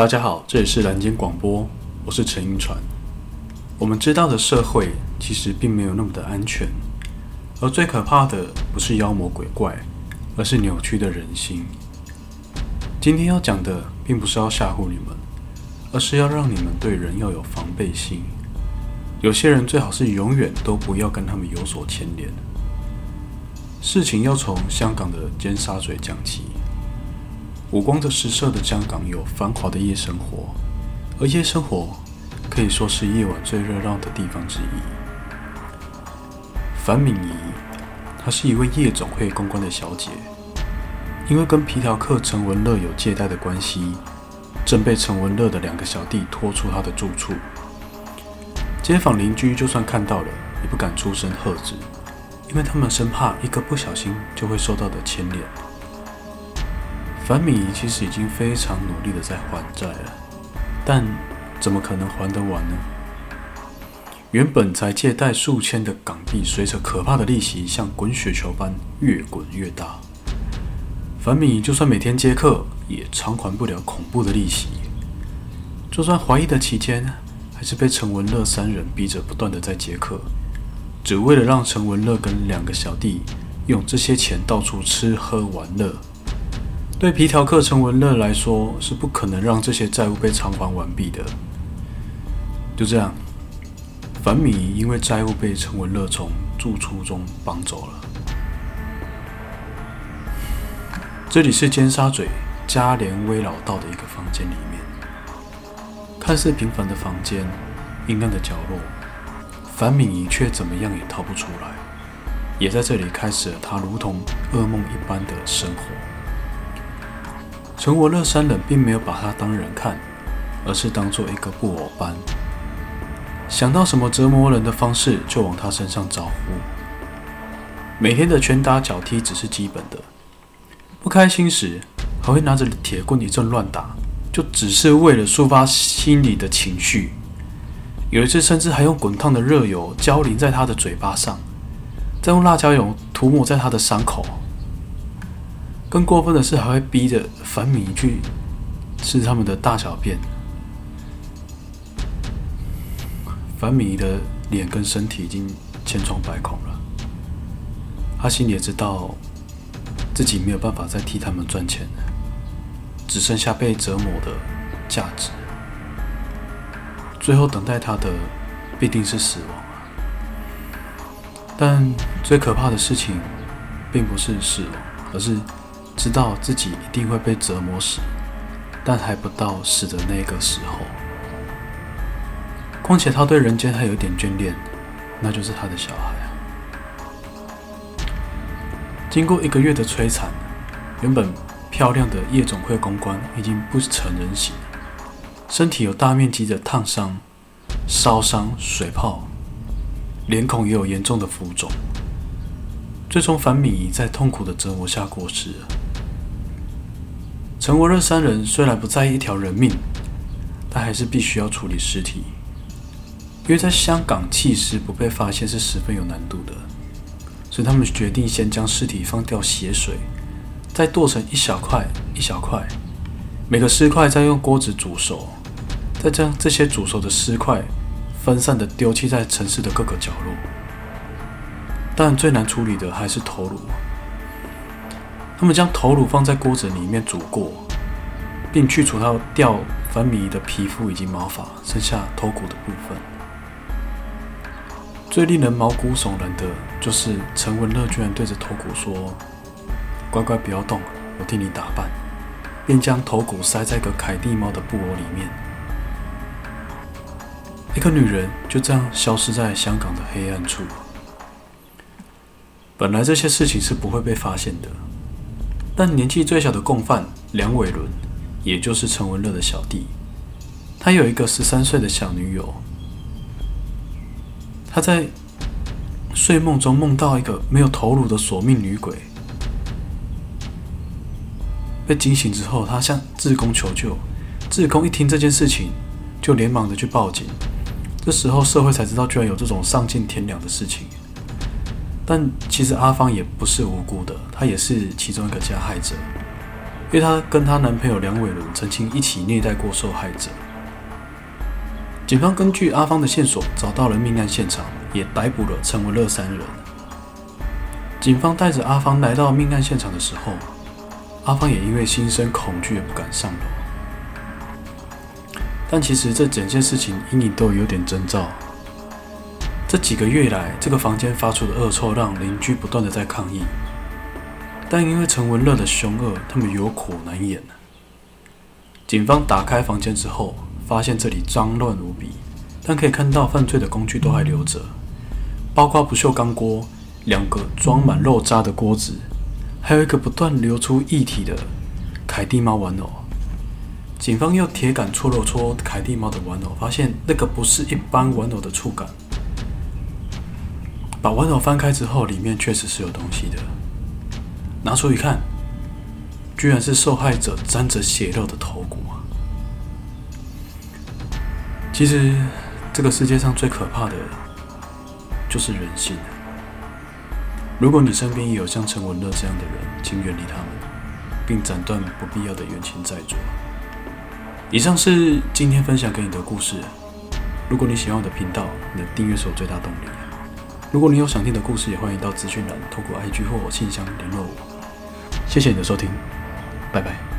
大家好，这里是蓝间广播，我是陈英传。我们知道的社会其实并没有那么的安全，而最可怕的不是妖魔鬼怪，而是扭曲的人心。今天要讲的并不是要吓唬你们，而是要让你们对人要有防备心。有些人最好是永远都不要跟他们有所牵连。事情要从香港的尖沙咀讲起。五光着十色的香港有繁华的夜生活，而夜生活可以说是夜晚最热闹的地方之一。樊敏仪，她是一位夜总会公关的小姐，因为跟皮条客陈文乐有借贷的关系，正被陈文乐的两个小弟拖出他的住处。街坊邻居就算看到了，也不敢出声喝止，因为他们生怕一个不小心就会受到的牵连。樊敏仪其实已经非常努力的在还债了，但怎么可能还得完呢？原本才借贷数千的港币，随着可怕的利息像滚雪球般越滚越大。樊敏仪就算每天接客，也偿还不了恐怖的利息。就算怀疑的期间，还是被陈文乐三人逼着不断的在接客，只为了让陈文乐跟两个小弟用这些钱到处吃喝玩乐。对皮条客陈文乐来说，是不可能让这些债务被偿还完毕的。就这样，樊敏仪因为债务被陈文乐从住处中绑走了。这里是尖沙咀嘉联威老道的一个房间里面，看似平凡的房间，阴暗的角落，樊敏仪却怎么样也逃不出来，也在这里开始了她如同噩梦一般的生活。陈文乐三人并没有把他当人看，而是当做一个布偶般，想到什么折磨人的方式就往他身上招呼。每天的拳打脚踢只是基本的，不开心时还会拿着铁棍一阵乱打，就只是为了抒发心里的情绪。有一次甚至还用滚烫的热油浇淋在他的嘴巴上，再用辣椒油涂抹在他的伤口。更过分的是，还会逼着樊敏仪去吃他们的大小便。樊敏仪的脸跟身体已经千疮百孔了，他心里也知道自己没有办法再替他们赚钱了，只剩下被折磨的价值。最后等待他的必定是死亡。但最可怕的事情，并不是死亡，而是……知道自己一定会被折磨死，但还不到死的那个时候。况且他对人间还有点眷恋，那就是他的小孩。经过一个月的摧残，原本漂亮的夜总会公关已经不成人形，身体有大面积的烫伤、烧伤、水泡，脸孔也有严重的浮肿。最终，樊敏仪在痛苦的折磨下过世了。陈文乐三人虽然不在意一条人命，但还是必须要处理尸体，因为在香港弃尸不被发现是十分有难度的，所以他们决定先将尸体放掉血水，再剁成一小块一小块，每个尸块再用锅子煮熟，再将这些煮熟的尸块分散的丢弃在城市的各个角落。但最难处理的还是头颅。他们将头颅放在锅子里面煮过，并去除掉掉樊米的皮肤以及毛发，剩下头骨的部分。最令人毛骨悚然的就是陈文乐居然对着头骨说：“乖乖不要动，我替你打扮。”便将头骨塞在一个凯蒂猫的布偶里面。一个女人就这样消失在香港的黑暗处。本来这些事情是不会被发现的。但年纪最小的共犯梁伟伦，也就是陈文乐的小弟，他有一个十三岁的小女友。他在睡梦中梦到一个没有头颅的索命女鬼，被惊醒之后，他向志工求救。志工一听这件事情，就连忙的去报警。这时候社会才知道，居然有这种丧尽天良的事情。但其实阿芳也不是无辜的，她也是其中一个加害者。因为她跟她男朋友梁伟伦曾经一起虐待过受害者。警方根据阿芳的线索找到了命案现场，也逮捕了陈文乐三人。警方带着阿芳来到命案现场的时候，阿芳也因为心生恐惧而不敢上楼。但其实这整件事情隐隐都有点征兆。这几个月来，这个房间发出的恶臭让邻居不断的在抗议。但因为陈文乐的凶恶，他们有苦难言。警方打开房间之后，发现这里脏乱无比，但可以看到犯罪的工具都还留着，包括不锈钢锅、两个装满肉渣的锅子，还有一个不断流出液体的凯蒂猫玩偶。警方用铁杆戳了戳凯蒂猫的玩偶，发现那个不是一般玩偶的触感。把玩偶翻开之后，里面确实是有东西的。拿出一看，居然是受害者沾着血肉的头骨啊！其实，这个世界上最可怕的，就是人性。如果你身边也有像陈文乐这样的人，请远离他们，并斩断不必要的冤亲债主。以上是今天分享给你的故事。如果你喜欢我的频道，你的订阅是我最大动力。如果你有想听的故事，也欢迎到资讯栏透过 IG 或信箱联络我。谢谢你的收听，拜拜。